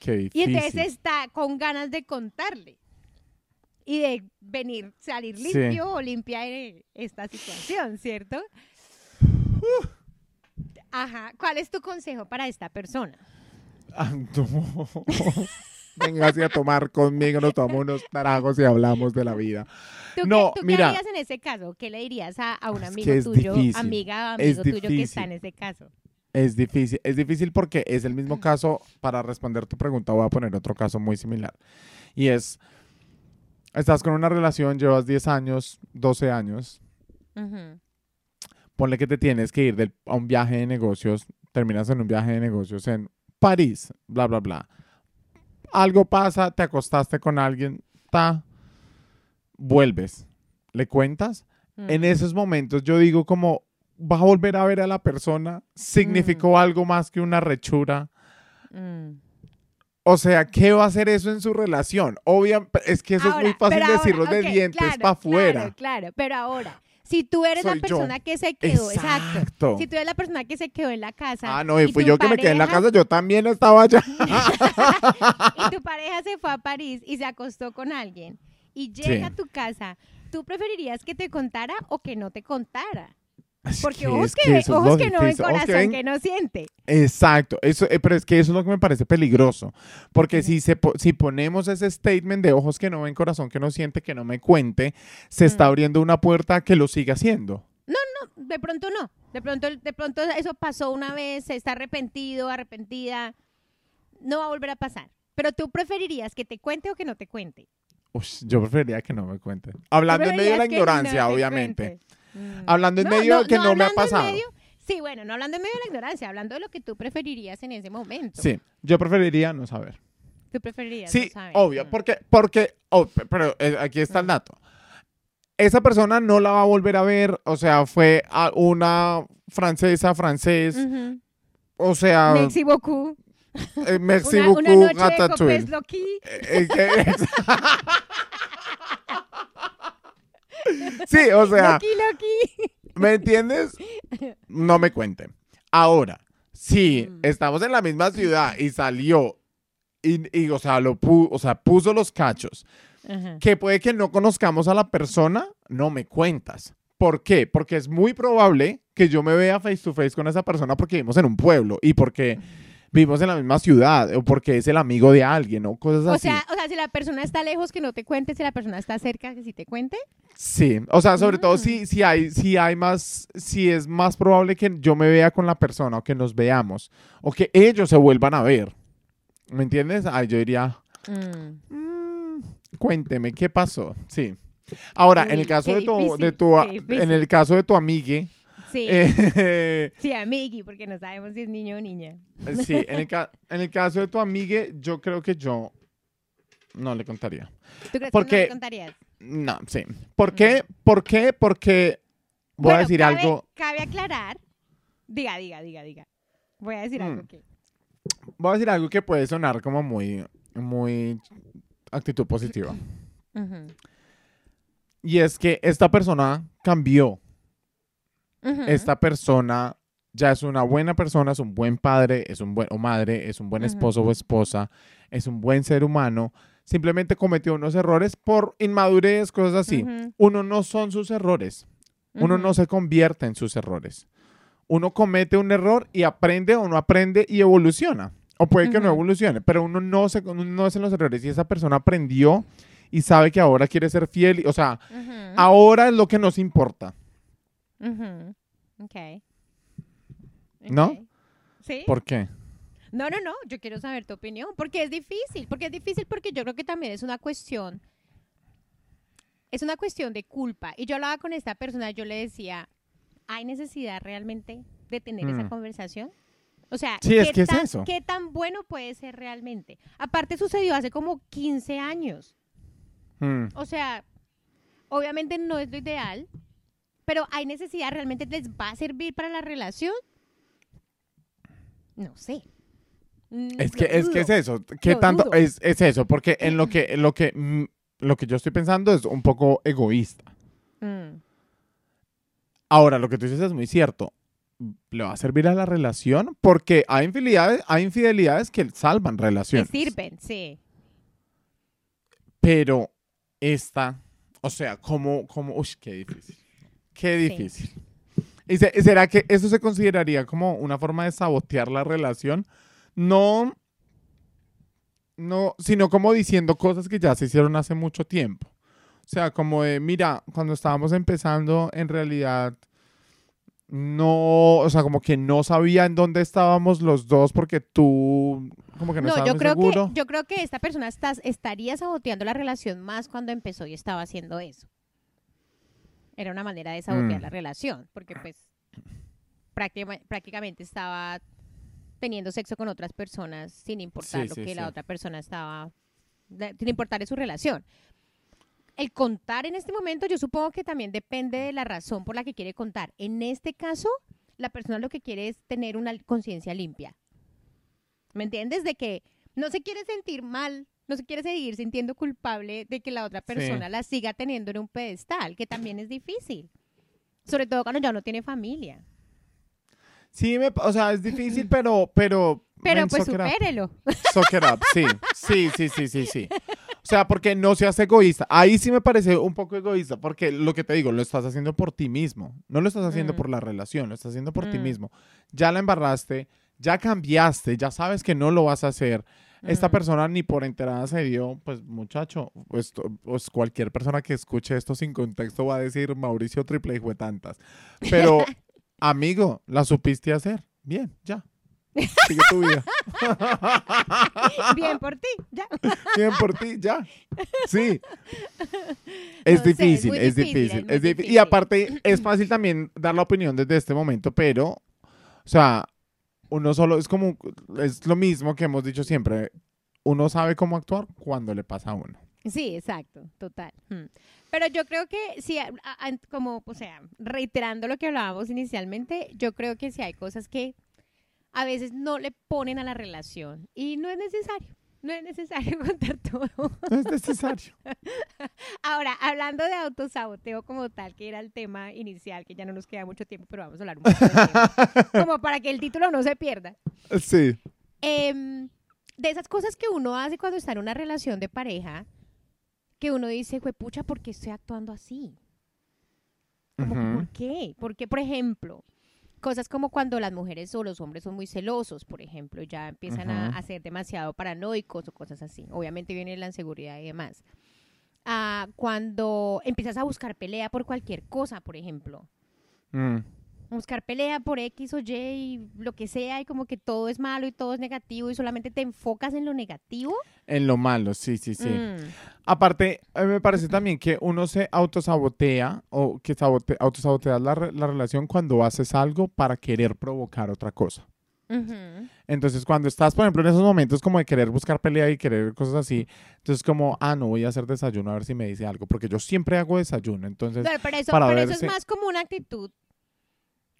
Qué Y difícil. entonces está con ganas de contarle y de venir, salir Sí. limpio o limpia de esta situación, ¿cierto? Ajá. ¿Cuál es tu consejo para esta persona? Ah, no. Véngase a tomar conmigo, nos tomamos unos tragos y hablamos de la vida. ¿Tú, No, qué, tú mira. qué harías en ese caso? ¿Qué le dirías a, a un amigo es tuyo, difícil, amiga es amigo tuyo que está en ese caso? Es difícil, es difícil porque es el mismo caso, para responder tu pregunta voy a poner otro caso muy similar. Y es, estás con una relación, llevas 10 años, 12 años, Ujú. ponle que te tienes que ir del- a un viaje de negocios, terminas en un viaje de negocios en París, bla, bla, bla. Algo pasa, te acostaste con alguien, ta, vuelves, le cuentas. En Mm. esos momentos yo digo como, va a volver a ver a la persona, significó algo más que una rechura. O sea, ¿qué va a hacer eso en su relación? Obviamente, es que eso es muy fácil decirlo de dientes claro, para afuera. Claro, claro, pero ahora, si tú eres Soy la yo. persona que se quedó, exacto. Exacto. Si tú eres la persona que se quedó en la casa. Ah, no, y fui yo que me quedé en la casa, yo también estaba allá. y tu pareja se fue a París y se acostó con alguien y llega Sí. a tu casa, ¿tú preferirías que te contara o que no te contara? Porque que ojos que, ojos que no ven, corazón que ven- que no siente. Exacto, eso, eh, pero es que eso es lo que me parece peligroso, porque si, se, si ponemos ese statement de ojos que no ven, corazón que no siente, que no me cuente, se está Mm. abriendo una puerta que lo siga haciendo. De pronto no. De pronto, de pronto eso pasó una vez, se está arrepentido, arrepentida. No va a volver a pasar. Pero tú preferirías que te cuente o que no te cuente. Ush, yo preferiría que no me cuente. Hablando en medio de la ignorancia, no te obviamente. cuente. Mm. Hablando en medio que no me ha en pasado. medio- sí, bueno, no hablando en medio de la ignorancia, hablando de lo que tú preferirías en ese momento. Sí, yo preferiría no saber. Tú preferirías Sí, no saber. obvio, Mm. porque, porque, oh, pe- pero eh, aquí está el Mm. dato. Esa persona no la va a volver a ver, o sea, fue a una francesa, francés, o sea, Merci beaucoup. eh, merci una, beaucoup, una noche de copes. Eh, eh, sí, o sea, Loqui, loqui. ¿me entiendes? No me cuenten. Ahora, si Mm. estamos en la misma ciudad y salió y, y, o, sea, lo pu- o sea, puso los cachos, Ajá. que puede que no conozcamos a la persona, no me cuentas. ¿Por qué? Porque es muy probable que yo me vea face to face con esa persona porque vivimos en un pueblo y porque vivimos en la misma ciudad o porque es el amigo de alguien o cosas O así. sea, o sea, si la persona está lejos, que no te cuente. Si la persona está cerca, que sí te cuente. Sí, o sea, sobre todo Mm. si, si hay, si hay más, si es más probable que yo me vea con la persona o que nos veamos o que ellos se vuelvan a ver. ¿Me entiendes? Ay, yo diría, Mm. Mm, cuénteme, ¿qué pasó? Sí. Ahora, en el Uy, caso de tu, de difícil. en el caso de tu amigue, Sí, eh, sí, amigui, porque no sabemos si es niño o niña. sí, en el, ca- en el caso de tu amigue, yo creo que yo no le contaría. ¿Tú crees Porque- que no le contarías? No, sí. ¿Por qué? ¿Por qué? Porque voy a decir cabe- algo, Cabe aclarar. Diga, diga, diga, diga. Voy a decir Mm. algo que. voy a decir algo que puede sonar como muy, muy actitud positiva. Y es que esta persona cambió. Esta persona ya es una buena persona, es un buen padre, es un buen o madre, es un buen esposo o esposa, es un buen ser humano. Simplemente cometió unos errores por inmadurez, cosas así. Uno no son sus errores. Uno no se convierte en sus errores. Uno comete un error y aprende o no aprende y evoluciona. O puede que no evolucione, pero uno no se uno no hace los errores y esa persona aprendió y sabe que ahora quiere ser fiel. O sea, ahora es lo que nos importa. Ujú, ok. ¿No? ¿Sí? ¿Por qué? No, no, no, yo quiero saber tu opinión, porque es difícil, porque es difícil porque yo creo que también es una cuestión, es una cuestión de culpa. Y yo hablaba con esta persona, yo le decía, ¿hay necesidad realmente de tener esa Mm. conversación? O sea, Sí, es ¿qué es tan, eso. ¿qué tan bueno puede ser realmente? Aparte sucedió hace como 15 años. Mm. O sea, obviamente no es lo ideal, pero ¿hay necesidad? ¿Realmente les va a servir para la relación? No sé. Mm, Es que, es que es eso. ¿Qué Lo tanto? Es, es eso, porque en lo que, en lo que, mm, lo que yo estoy pensando es un poco egoísta. Mm. Ahora, lo que tú dices es muy cierto. ¿Le va a servir a la relación? Porque hay infidelidades, hay infidelidades que salvan Que relaciones. sirven, sí. Pero esta, o sea, como, como, uy, qué difícil. Qué Sí. difícil. ¿Y se- será que eso se consideraría como una forma de sabotear la relación? No, no, sino como diciendo cosas que ya se hicieron hace mucho tiempo. O sea, como de, mira, cuando estábamos empezando, en realidad, no, o sea, como que no sabía en dónde estábamos los dos porque tú, como que no, No, estabas yo creo, seguro. que, yo creo que esta persona está- estaría saboteando la relación más cuando empezó y estaba haciendo eso. Era una manera de sabotear Mm. la relación, porque pues práctima- prácticamente estaba teniendo sexo con otras personas sin importar Sí, lo sí, que la sí. otra persona estaba, sin importar su relación. El contar en este momento yo supongo que también depende de la razón por la que quiere contar. En este caso, la persona lo que quiere es tener una conciencia limpia. ¿Me entiendes? De que no se quiere sentir mal, no se quiere seguir sintiendo culpable de que la otra persona la siga teniendo en un pedestal, que también es difícil. Sobre todo cuando ya no tiene familia. Sí, me, o sea, es difícil, pero, pero. Pero pues suck it up. supérelo. Suck it up, sí. Sí, sí, sí, sí, sí. O sea, porque no seas egoísta. Ahí sí me parece un poco egoísta, porque lo que te digo, lo estás haciendo por ti mismo. No lo estás haciendo Mm. por la relación, lo estás haciendo por ti Mm. mismo. Ya la embarraste, ya cambiaste, ya sabes que no lo vas a hacer. Esta Mm. persona ni por enterada se dio, pues muchacho, pues, pues cualquier persona que escuche esto sin contexto va a decir Mauricio triple de tantas. Pero, amigo, la supiste hacer. Bien, ya. Sigue tu vida. Bien por ti, ya. Bien por ti, ya. Sí. Es No difícil, es difícil, difícil, es difícil. Y aparte, es fácil también dar la opinión desde este momento, pero, o sea, uno solo es como, es lo mismo que hemos dicho siempre. Uno sabe cómo actuar cuando le pasa a uno. Sí, exacto, total. Mm. Pero yo creo que sí, como, o sea, reiterando lo que hablábamos inicialmente, yo creo que sí hay cosas que a veces no le ponen a la relación y no es necesario. No es necesario contar todo. No es necesario. Ahora, hablando de autosaboteo como tal, que era el tema inicial, que ya no nos queda mucho tiempo, pero vamos a hablar un poco tema, como para que el título no se pierda. Sí. Em, de esas cosas que uno hace cuando está en una relación de pareja, que uno dice, pucha, ¿por qué estoy actuando así? Como, Ujú. ¿Por qué? Porque, por ejemplo, cosas como cuando las mujeres o los hombres son muy celosos, por ejemplo, ya empiezan a, ser demasiado paranoicos o cosas así. Obviamente viene la inseguridad y demás. Ah, cuando empiezas a buscar pelea por cualquier cosa, por ejemplo. Mm. Buscar pelea por X o Y y lo que sea y como que todo es malo y todo es negativo y solamente te enfocas en lo negativo. En lo malo, sí, sí, sí. Mm. Aparte, a mí me parece también que uno se autosabotea o que sabote, autosaboteas la, re- la relación cuando haces algo para querer provocar otra cosa. Entonces, cuando estás, por ejemplo, en esos momentos como de querer buscar pelea y querer cosas así, entonces como, ah, no voy a hacer desayuno a ver si me dice algo, porque yo siempre hago desayuno, entonces, Pero, pero eso, para pero eso es más como una actitud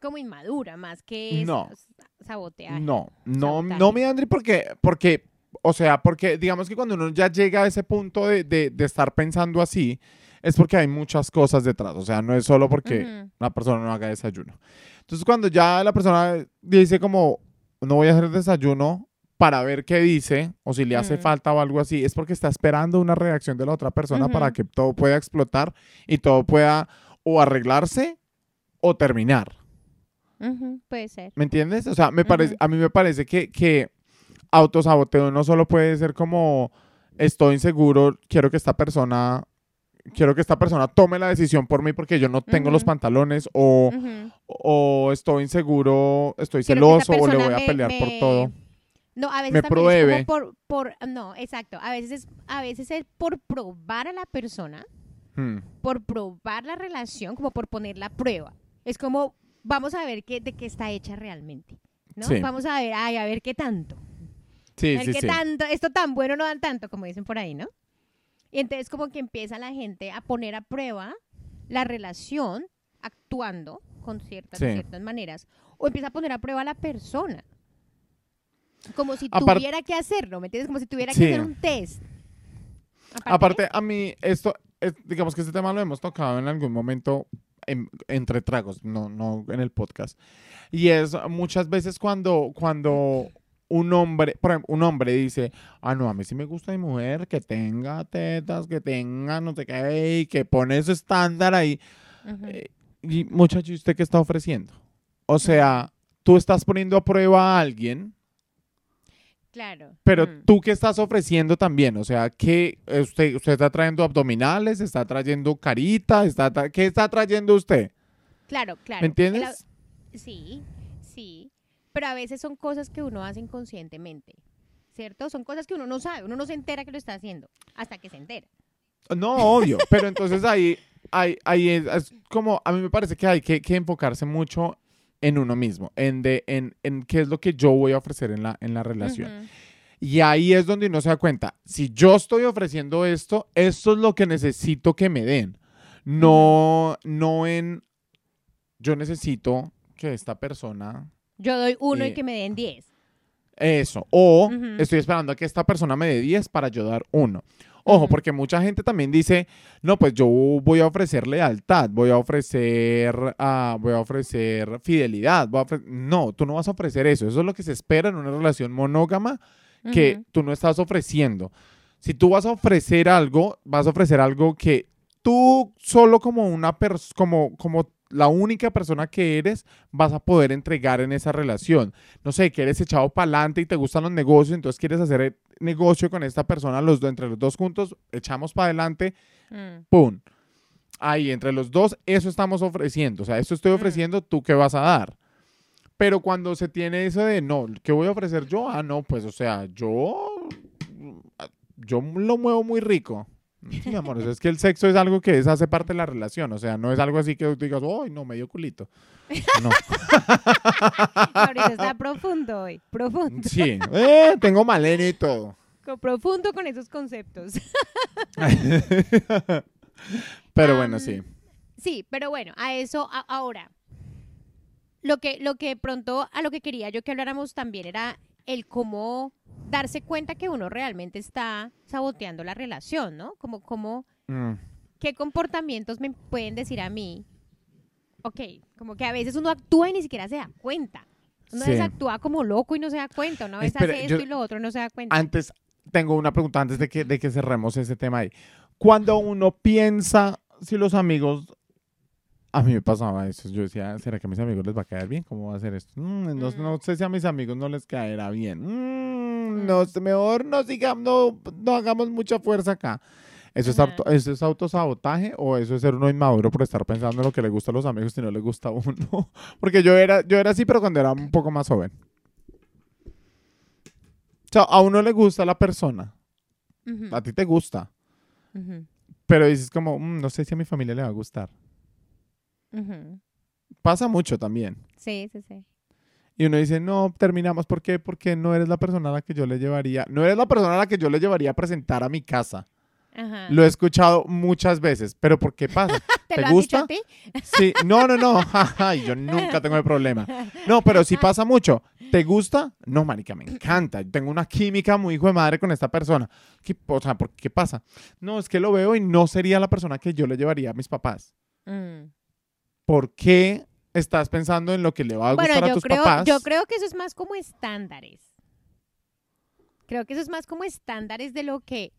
como inmadura, más que No. sa- sabotear. no, no, Sabotaje. no, mi Andri, porque, porque, o sea, porque digamos que cuando uno ya llega a ese punto de, de, de estar pensando así, es porque hay muchas cosas detrás, o sea, no es solo porque Ujú. una persona no haga desayuno. Entonces, cuando ya la persona dice como, no voy a hacer desayuno para ver qué dice, o si le hace falta o algo así, es porque está esperando una reacción de la otra persona para que todo pueda explotar y todo pueda o arreglarse o terminar. Puede ser. ¿Me entiendes? O sea, me parece, a mí me parece que, que autosaboteo no solo puede ser como, estoy inseguro, quiero que esta persona... Quiero que esta persona tome la decisión por mí porque yo no tengo los pantalones o, o estoy inseguro, estoy celoso o le voy a me- pelear por me- todo. No, a veces Me pruebe. es como por, por, no, exacto. A veces es, a veces es por probar a la persona, Hmm. por probar la relación, como por poner la prueba. Es como, vamos a ver qué, de qué está hecha realmente. ¿no? Sí. Vamos a ver, ay, a ver qué tanto. Sí, a ver sí, qué tanto, esto tan bueno no dan tanto, como dicen por ahí, ¿no? Y entonces como que empieza la gente a poner a prueba la relación actuando con ciertas, ciertas maneras, o empieza a poner a prueba a la persona. Como si Apar- tuviera que hacerlo, ¿me entiendes? Como si tuviera que hacer un test. Aparte, a mí, esto, es- digamos que este tema lo hemos tocado en algún momento en- entre tragos, no, no en el podcast. Y es muchas veces cuando, cuando un hombre, por ejemplo, un hombre dice, ah, no, a mí sí me gusta mi mujer que tenga tetas, que tenga no sé qué, y que pone ese estándar ahí. Ujú. Eh, Y muchacho, ¿y ¿usted qué está ofreciendo? O sea, tú estás poniendo a prueba a alguien, Claro. pero Mm. tú qué estás ofreciendo también. O sea, ¿qué, eh, usted, usted está trayendo abdominales, está trayendo carita, está tra- ¿qué está trayendo usted? Claro, claro. ¿Me entiendes? Sí, sí. Pero a veces son cosas que uno hace inconscientemente, ¿cierto? Son cosas que uno no sabe, uno no se entera que lo está haciendo hasta que se entera. No, obvio, pero entonces ahí, ahí, ahí es, es como, a mí me parece que hay que, que enfocarse mucho en uno mismo, en, de, en, en qué es lo que yo voy a ofrecer en la, en la relación. Y ahí es donde uno se da cuenta, si yo estoy ofreciendo esto, esto es lo que necesito que me den. No, no en, yo necesito que esta persona, Yo doy uno y Eh, que me den diez. eso, o estoy esperando a que esta persona me dé 10 para yo dar uno. Ojo, porque mucha gente también dice, no, pues yo voy a ofrecer lealtad, voy a ofrecer, ah, voy a ofrecer fidelidad. voy a ofre-". No, tú no vas a ofrecer eso. Eso es lo que se espera en una relación monógama que tú no estás ofreciendo. Si tú vas a ofrecer algo, vas a ofrecer algo que tú solo como una persona, como, como la única persona que eres, vas a poder entregar en esa relación. No sé, que eres echado para adelante y te gustan los negocios, entonces quieres hacer el negocio con esta persona, los dos, entre los dos juntos, echamos para adelante, Mm. ¡pum! Ahí, entre los dos, eso estamos ofreciendo. O sea, esto estoy Mm. ofreciendo, ¿tú qué vas a dar? Pero cuando se tiene eso de, no, ¿qué voy a ofrecer yo? Ah, no, pues, o sea, yo, yo lo muevo muy rico. Sí, mi amor, o sea, es que el sexo es algo que es, hace parte de la relación. O sea, no es algo así que tú digas, ¡ay, no, medio culito! No. Ahorita está profundo hoy, profundo, Sí, eh, tengo malene y todo. co- profundo con esos conceptos. Pero bueno, sí. Sí, pero bueno, a eso a- ahora. Lo que, lo que pronto a lo que quería yo que habláramos también era el cómo darse cuenta que uno realmente está saboteando la relación, ¿no? Como, como, Mm. ¿qué comportamientos me pueden decir a mí? Ok, como que a veces uno actúa y ni siquiera se da cuenta. Una Sí. actúa como loco y no se da cuenta. Una vez Espera, hace yo- esto y lo otro y no se da cuenta. Antes, tengo una pregunta antes de que, de que cerremos ese tema ahí. Cuando uno piensa si los amigos... A mí me pasaba eso. Yo decía, ¿será que a mis amigos les va a caer bien? ¿Cómo va a ser esto? Mm, no, no sé si a mis amigos no les caerá bien. Mm, Mm. no sé, mejor no sigamos, no, no hagamos mucha fuerza acá. ¿Eso es, auto- ¿Eso es autosabotaje o eso es ser uno inmaduro por estar pensando en lo que le gusta a los amigos y no le gusta a uno? Porque yo era, yo era así, pero cuando era un poco más joven. O sea, a uno le gusta la persona, a ti te gusta, pero dices como, "Mm, no sé si a mi familia le va a gustar. Ujú. Pasa mucho también. Sí, sí, sí. Y uno dice, no, terminamos. ¿Por qué? Porque no eres la persona a la que yo le llevaría. No eres la persona a la que yo le llevaría a presentar a mi casa. Ajá. Lo he escuchado muchas veces. ¿Pero por qué pasa? ¿Te, ¿te lo han dicho gusta? a ti? Sí, no, no, no. Ay, yo nunca tengo el problema. No, pero sí pasa mucho. ¿Te gusta? No, marica, me encanta. Tengo una química muy hijo de madre con esta persona. ¿Qué, o sea, ¿por qué pasa? No, es que lo veo y no sería la persona que yo le llevaría a mis papás. Mm. ¿Por qué estás pensando en lo que le va a Bueno, gustar a yo tus creo, papás? yo creo que eso es más como estándares. Creo que eso es más como estándares de lo que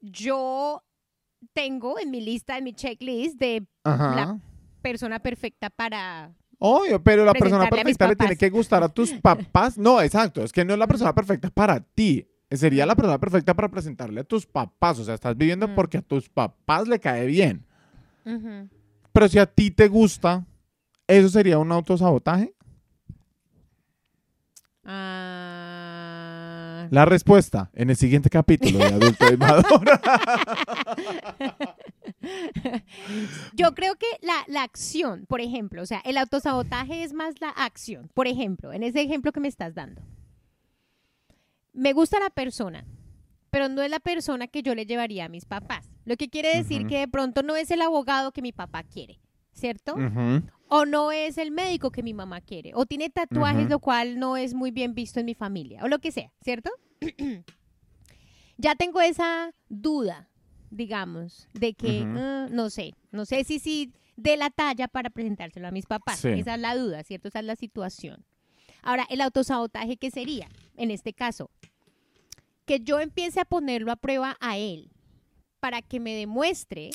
yo tengo en mi lista, en mi checklist de Ajá. la- persona perfecta para... Obvio, pero la persona a perfecta le tiene que gustar a tus papás. No, exacto. Es que no es la persona perfecta para ti. Sería la persona perfecta para presentarle a tus papás. O sea, estás viviendo Mm. porque a tus papás le cae bien. Pero si a ti te gusta, ¿eso sería un autosabotaje? Ah, La respuesta en el siguiente capítulo de Adulto y Maduro. Yo creo que la, la acción, por ejemplo, o sea, el autosabotaje es más la acción. Por ejemplo, en ese ejemplo que me estás dando. Me gusta la persona, pero no es la persona que yo le llevaría a mis papás. Lo que quiere decir que de pronto no es el abogado que mi papá quiere, ¿cierto? O no es el médico que mi mamá quiere. O tiene tatuajes, lo cual no es muy bien visto en mi familia. O lo que sea, ¿cierto? ya tengo esa duda, digamos, de que, ah, no sé, no sé si sí de la talla para presentárselo a mis papás. Sí. Esa es la duda, ¿cierto? Esa es la situación. Ahora, el autosabotaje, ¿qué sería? En este caso, que yo empiece a ponerlo a prueba a él para que me demuestre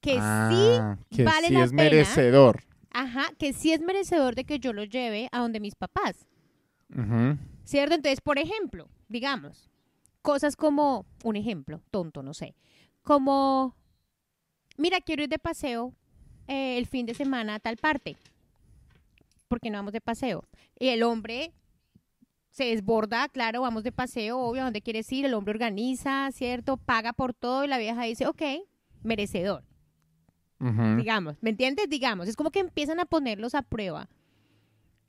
que Ah, que vale sí la es pena. merecedor. Ajá, que sí es merecedor de que yo lo lleve a donde mis papás, Ujú. ¿cierto? Entonces, por ejemplo, digamos, cosas como, un ejemplo, tonto, no sé, como, mira, quiero ir de paseo eh, el fin de semana a tal parte, porque no vamos de paseo. Y el hombre se desborda, claro, vamos de paseo, obvio, ¿a dónde quieres ir? El hombre organiza, ¿cierto? Paga por todo y la vieja dice, ok, merecedor digamos, ¿me entiendes? Digamos, es como que empiezan a ponerlos a prueba.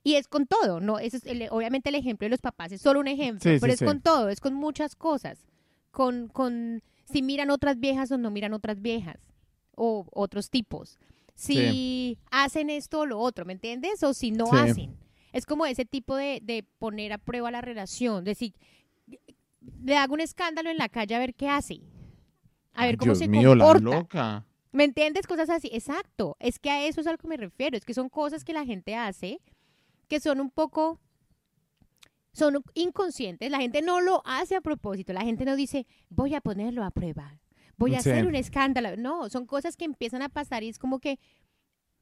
Y es con todo, ¿no? Ese es el- obviamente el ejemplo de los papás es solo un ejemplo, Sí, pero sí, es sí. con todo, es con muchas cosas. Con, con si miran otras viejas o no miran otras viejas, o otros tipos. Si hacen esto o lo otro, ¿me entiendes? O si no hacen. Es como ese tipo de, de poner a prueba la relación, decir, le hago un escándalo en la calle a ver qué hace. A ver cómo Dios se mío, la comporta. loca. ¿Me entiendes? Cosas así. Exacto. Es que a eso es a lo que me refiero. Es que son cosas que la gente hace que son un poco. Son inconscientes. La gente no lo hace a propósito. La gente no dice, voy a ponerlo a prueba. Voy a Sí. hacer un escándalo. No, son cosas que empiezan a pasar y es como que.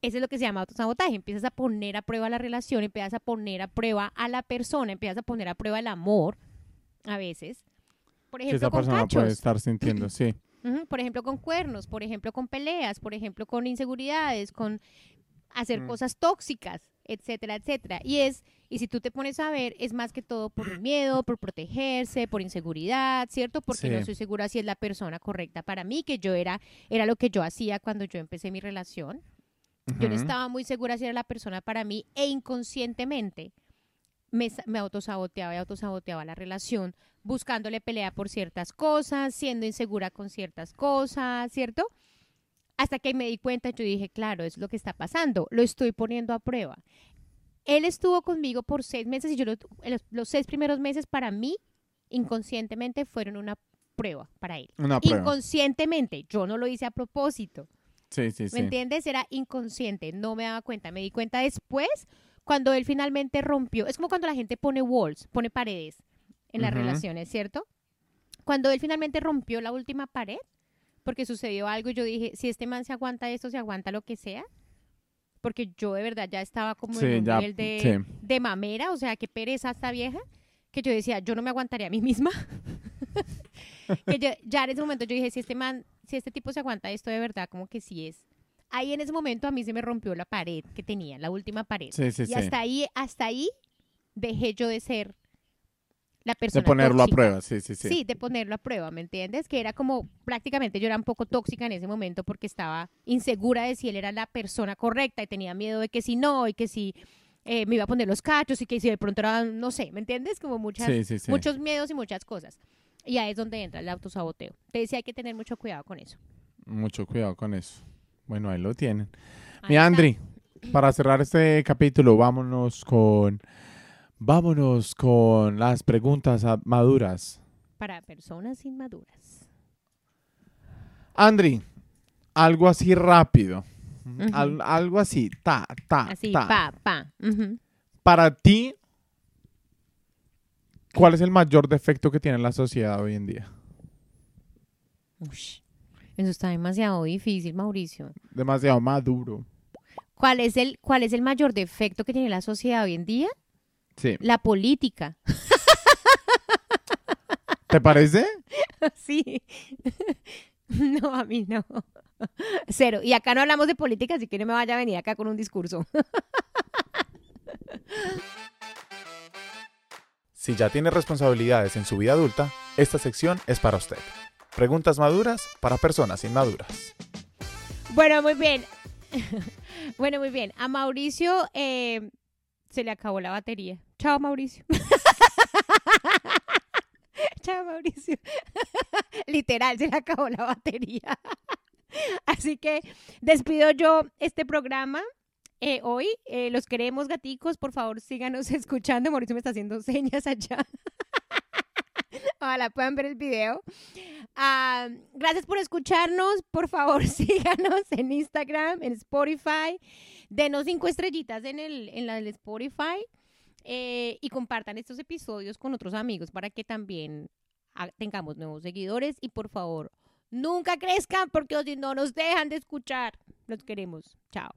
Eso es lo que se llama autosabotaje. Empiezas a poner a prueba la relación, empiezas a poner a prueba a la persona, empiezas a poner a prueba el amor, a veces. Por Que ejemplo, esa con persona cachos. puede estar sintiendo, sí. Por ejemplo, con cuernos, por ejemplo, con peleas, por ejemplo, con inseguridades, con hacer Mm. cosas tóxicas, etcétera, etcétera. Y es, y si tú te pones a ver, es más que todo por miedo, por protegerse, por inseguridad, ¿cierto? Porque no estoy segura si es la persona correcta para mí, que yo era, era lo que yo hacía cuando yo empecé mi relación. Yo no estaba muy segura si era la persona para mí e inconscientemente me autosaboteaba y autosaboteaba la relación, buscándole pelea por ciertas cosas, siendo insegura con ciertas cosas, ¿cierto? Hasta que me di cuenta, yo dije, claro, es lo que está pasando, lo estoy poniendo a prueba. Él estuvo conmigo por seis meses y yo lo- los, los seis primeros meses para mí, inconscientemente, fueron una prueba para él. Una prueba. Inconscientemente, yo no lo hice a propósito. Sí, sí, ¿Me sí. entiendes? Era inconsciente, no me daba cuenta. Me di cuenta después cuando él finalmente rompió. Es como cuando la gente pone walls, pone paredes en las Ujú. relaciones, ¿cierto? Cuando él finalmente rompió la última pared, porque sucedió algo, y yo dije, si este man se aguanta esto, se aguanta lo que sea. Porque yo de verdad ya estaba como Sí, en un ya, nivel de, sí. de mamera, o sea, qué pereza esta vieja, que yo decía, yo no me aguantaría a mí misma. que yo- ya en ese momento yo dije, si este man, si este tipo se aguanta esto de verdad, como que sí es. Ahí en ese momento a mí se me rompió la pared que tenía, la última pared. Sí, sí, y sí. hasta ahí, hasta ahí dejé yo de ser la De persona ponerlo a tóxica. prueba, sí, sí, sí. Sí, de ponerlo a prueba, ¿me entiendes? Que era como prácticamente yo era un poco tóxica en ese momento porque estaba insegura de si él era la persona correcta y tenía miedo de que si no y que si eh, me iba a poner los cachos y que si de pronto era, no sé, ¿me entiendes? Como muchas, Sí, sí, sí. muchos miedos y muchas cosas. Y ahí es donde entra el autosaboteo. Te decía, hay que tener mucho cuidado con eso. Mucho cuidado con eso. Bueno, ahí lo tienen. Ahí Mi. Andri, para cerrar este capítulo, vámonos con. Vámonos con las preguntas maduras. Para personas inmaduras. Andri, algo así rápido. Al- algo así, ta, ta, Así, ta. pa, pa. Para ti, ¿cuál es el mayor defecto que tiene la sociedad hoy en día? Ush, Eso está demasiado difícil, Mauricio. Demasiado maduro. ¿Cuál es, el, ¿Cuál es el mayor defecto que tiene la sociedad hoy en día? Sí. La política. ¿Te parece? Sí. No, a mí no. Cero. Y acá no hablamos de política, así que no me vaya a venir acá con un discurso. Si ya tiene responsabilidades en su vida adulta, esta sección es para usted. Preguntas maduras para personas inmaduras. Bueno, muy bien. Bueno, muy bien. A Mauricio eh, se le acabó la batería. Chao, Mauricio. Chao, Mauricio. Literal, se le acabó la batería. Así que despido yo este programa. Eh, hoy Eh, los queremos, gaticos. Por favor, síganos escuchando. Mauricio me está haciendo señas allá. Ojalá puedan ver el video. Ah, gracias por escucharnos. Por favor, síganos en Instagram, en Spotify. Denos cinco estrellitas en, el, en la del Spotify. eh, y compartan estos episodios con otros amigos para que también tengamos nuevos seguidores. Y por favor, nunca crezcan porque si no nos dejan de escuchar. Los queremos. Chao.